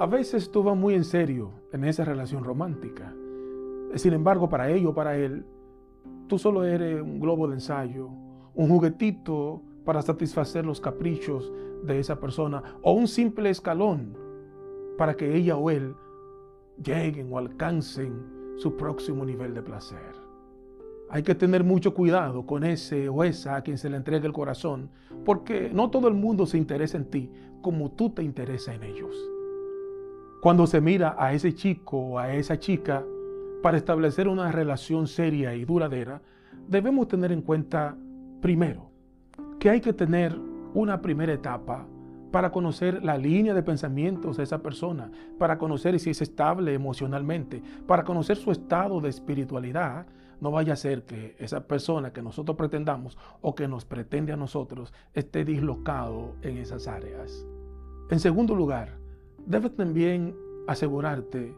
A veces tú vas muy en serio en esa relación romántica. Sin embargo, para ello, para él, tú solo eres un globo de ensayo, un juguetito para satisfacer los caprichos de esa persona o un simple escalón para que ella o él lleguen o alcancen su próximo nivel de placer. Hay que tener mucho cuidado con ese o esa a quien se le entregue el corazón, porque no todo el mundo se interesa en ti como tú te interesas en ellos. Cuando se mira a ese chico o a esa chica para establecer una relación seria y duradera, debemos tener en cuenta, primero, que hay que tener una primera etapa para conocer la línea de pensamientos de esa persona, para conocer si es estable emocionalmente, para conocer su estado de espiritualidad, no vaya a ser que esa persona que nosotros pretendamos o que nos pretende a nosotros esté dislocado en esas áreas. En segundo lugar, debes también asegurarte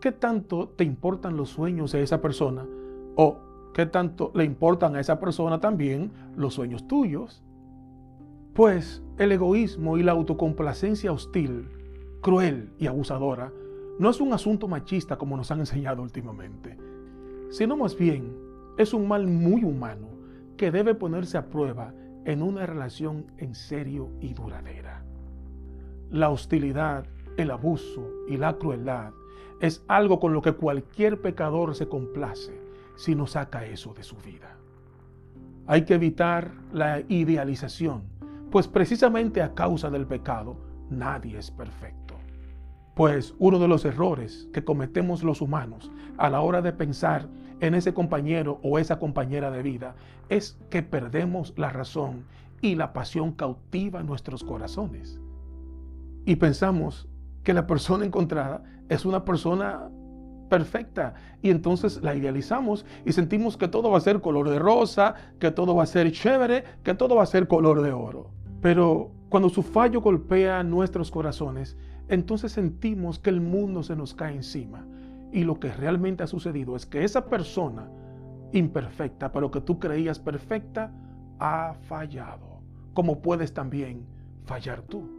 qué tanto te importan los sueños de esa persona o qué tanto le importan a esa persona también los sueños tuyos. Pues el egoísmo y la autocomplacencia hostil, cruel y abusadora no es un asunto machista como nos han enseñado últimamente sino más bien es un mal muy humano que debe ponerse a prueba en una relación en serio y duradera. La hostilidad, el abuso y la crueldad es algo con lo que cualquier pecador se complace si no saca eso de su vida. Hay que evitar la idealización, pues precisamente a causa del pecado nadie es perfecto. Pues uno de los errores que cometemos los humanos a la hora de pensar en ese compañero o esa compañera de vida es que perdemos la razón y la pasión cautiva nuestros corazones. Y pensamos que la persona encontrada es una persona perfecta y entonces la idealizamos y sentimos que todo va a ser color de rosa, que todo va a ser chévere, que todo va a ser color de oro. Pero cuando su fallo golpea nuestros corazones, entonces sentimos que el mundo se nos cae encima. Y lo que realmente ha sucedido es que esa persona imperfecta, pero que tú creías perfecta, ha fallado, como puedes también fallar tú.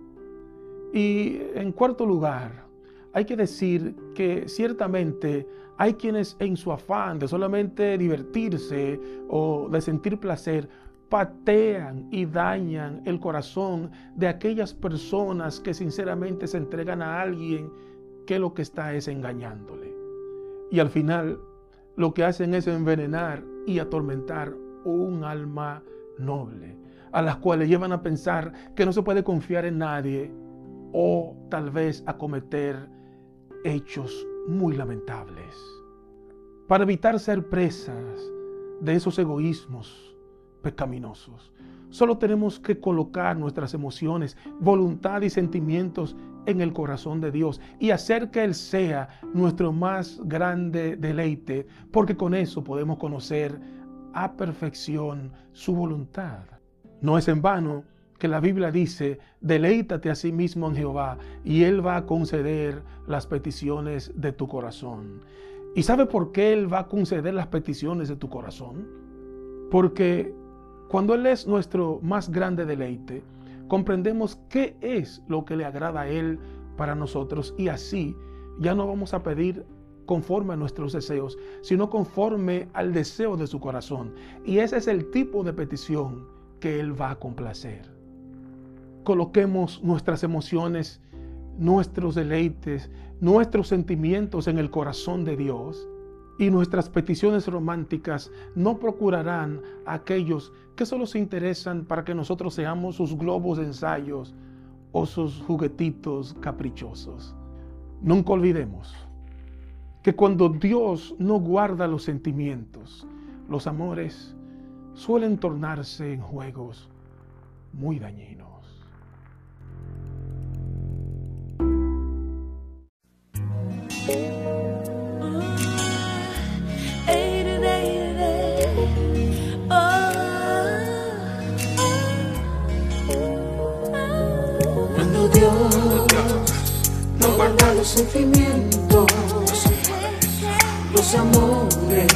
Y en cuarto lugar, hay que decir que ciertamente hay quienes en su afán de solamente divertirse o de sentir placer, patean y dañan el corazón de aquellas personas que sinceramente se entregan a alguien que lo que está es engañándole. Y al final lo que hacen es envenenar y atormentar un alma noble, a las cuales llevan a pensar que no se puede confiar en nadie o tal vez a cometer hechos muy lamentables. Para evitar ser presas de esos egoísmos, pecaminosos. Solo tenemos que colocar nuestras emociones, voluntad y sentimientos en el corazón de Dios y hacer que Él sea nuestro más grande deleite, porque con eso podemos conocer a perfección su voluntad. No es en vano que la Biblia dice, deleítate a sí mismo en Jehová y Él va a conceder las peticiones de tu corazón. ¿Y sabe por qué Él va a conceder las peticiones de tu corazón? Porque cuando Él es nuestro más grande deleite, comprendemos qué es lo que le agrada a Él para nosotros y así ya no vamos a pedir conforme a nuestros deseos, sino conforme al deseo de su corazón. Y ese es el tipo de petición que Él va a complacer. Coloquemos nuestras emociones, nuestros deleites, nuestros sentimientos en el corazón de Dios y nuestras peticiones románticas no procurarán a aquellos que solo se interesan para que nosotros seamos sus globos de ensayos o sus juguetitos caprichosos. Nunca olvidemos que cuando Dios no guarda los sentimientos, los amores suelen tornarse en juegos muy dañinos. Los sentimientos, los amores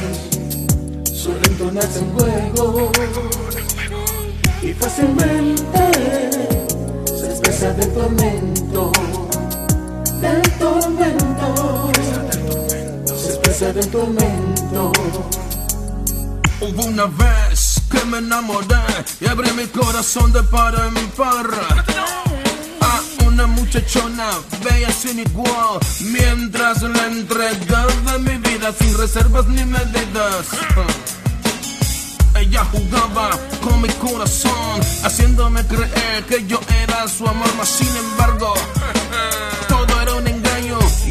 suelen tornarse en juego y fácilmente se expresa del tormento del tormento. Expresa del tormento. Hubo una vez que me enamoré y abrí mi corazón de par en par a una muchachona bella sin igual mientras le entregaba mi vida sin reservas ni medidas. Ella jugaba con mi corazón, haciéndome creer que yo era su amor, mas sin embargo,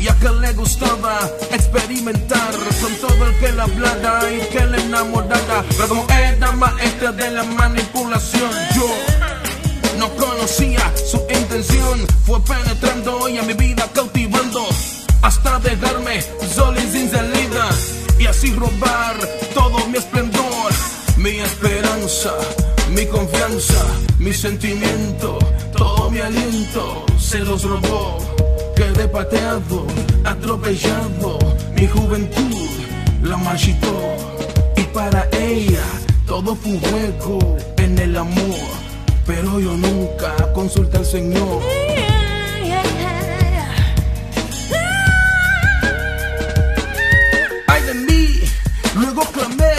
ya que le gustaba experimentar con todo el que la hablara y que le enamorara. Pero como era maestra de la manipulación, yo no conocía su intención, fue penetrando y a mi vida cautivando hasta dejarme solo y sin salida y así robar todo mi esplendor. Mi esperanza, mi confianza, mi sentimiento, todo mi aliento se los robó. Quedé pateado, atropellado, mi juventud la marchitó. Y para ella todo fue un juego en el amor. Pero yo nunca consulté al Señor. Ay de mí, luego clamé,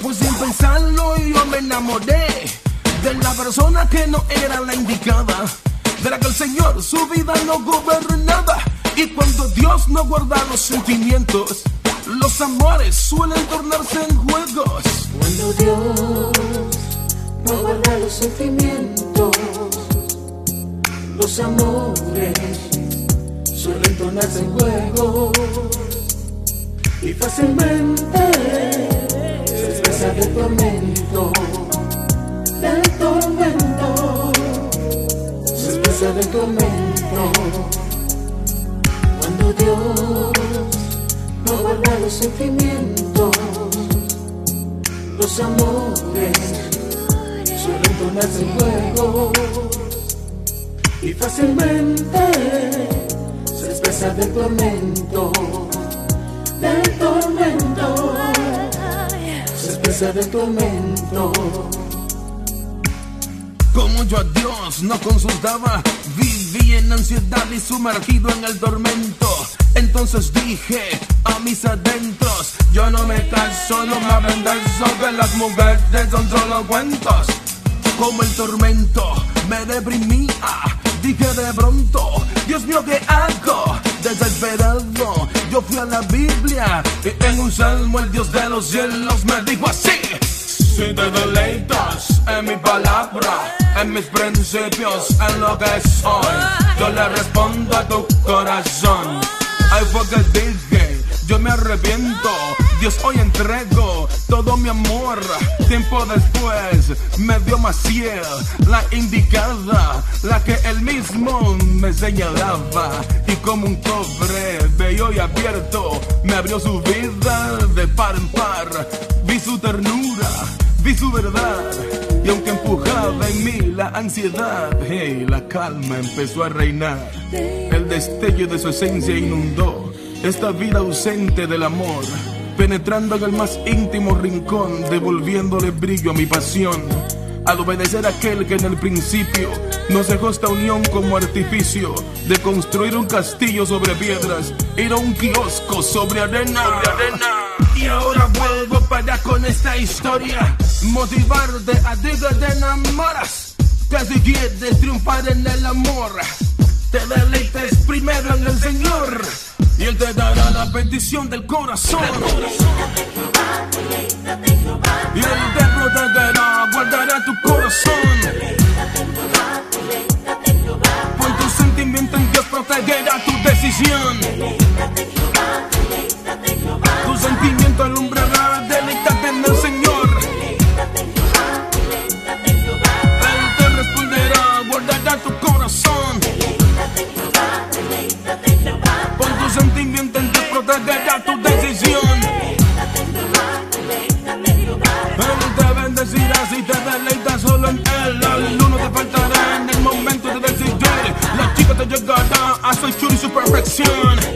pues sin pensarlo yo me enamoré de la persona que no era la indicada, de la que el Señor su vida no gobernaba. Y cuando Dios no guarda los sentimientos, los amores suelen tornarse en juegos. Cuando Dios no guarda los sentimientos, los amores suelen tornarse en juego y fácilmente se expresa del tormento, se expresa del tormento. Cuando Dios no guarda los sentimientos, los amores suelen tornarse en y fácilmente se expresa del tormento, del tormento, se expresa del tormento. Como yo a Dios no consultaba, viví en ansiedad y sumergido en el tormento. Entonces dije a mis adentros, yo no me caso, no me hablen de eso, que las mujeres son solo cuentos. Como el tormento me deprimía, dije de pronto, Dios mío, ¿qué hago? Desesperado, yo fui a la Biblia y en un salmo el Dios de los cielos me dijo así. Si te deleitas en mi palabra, en mis principios, en lo que soy, yo le respondo a tu corazón. Ay, fue que dije, yo me arrepiento, Dios hoy entrego todo mi amor. Tiempo después me dio Maciel, la indicada, la que él mismo me señalaba. Y como un cobre bello y abierto, me abrió su vida de par en par. Vi su ternura, vi su verdad. Y aunque empujaba en mí la ansiedad, hey, la calma empezó a reinar. El destello de su esencia inundó esta vida ausente del amor, penetrando en el más íntimo rincón, devolviéndole brillo a mi pasión. Al obedecer a aquel que en el principio nos dejó esta unión como artificio de construir un castillo sobre piedras, ir a un kiosco sobre arena. Y ahora vuelvo para con esta historia, motivarte a ti que te enamoras, que si quieres triunfar en el amor, te deleites primero en el Señor. Y Él te dará la bendición del corazón. Y Él te protegerá, guardará tu corazón. Pon tu sentimiento en Dios, protegerá tu decisión. Sentimiento alumbrará, deleítate en el Señor. Él te responderá, guardará tu corazón. Pon tu sentimiento en Dios, protegerá tu decisión. Él te bendecirá si te deleitas solo en Él. La no te faltará en el momento de decidir. La chica te llegará a su churi su perfección.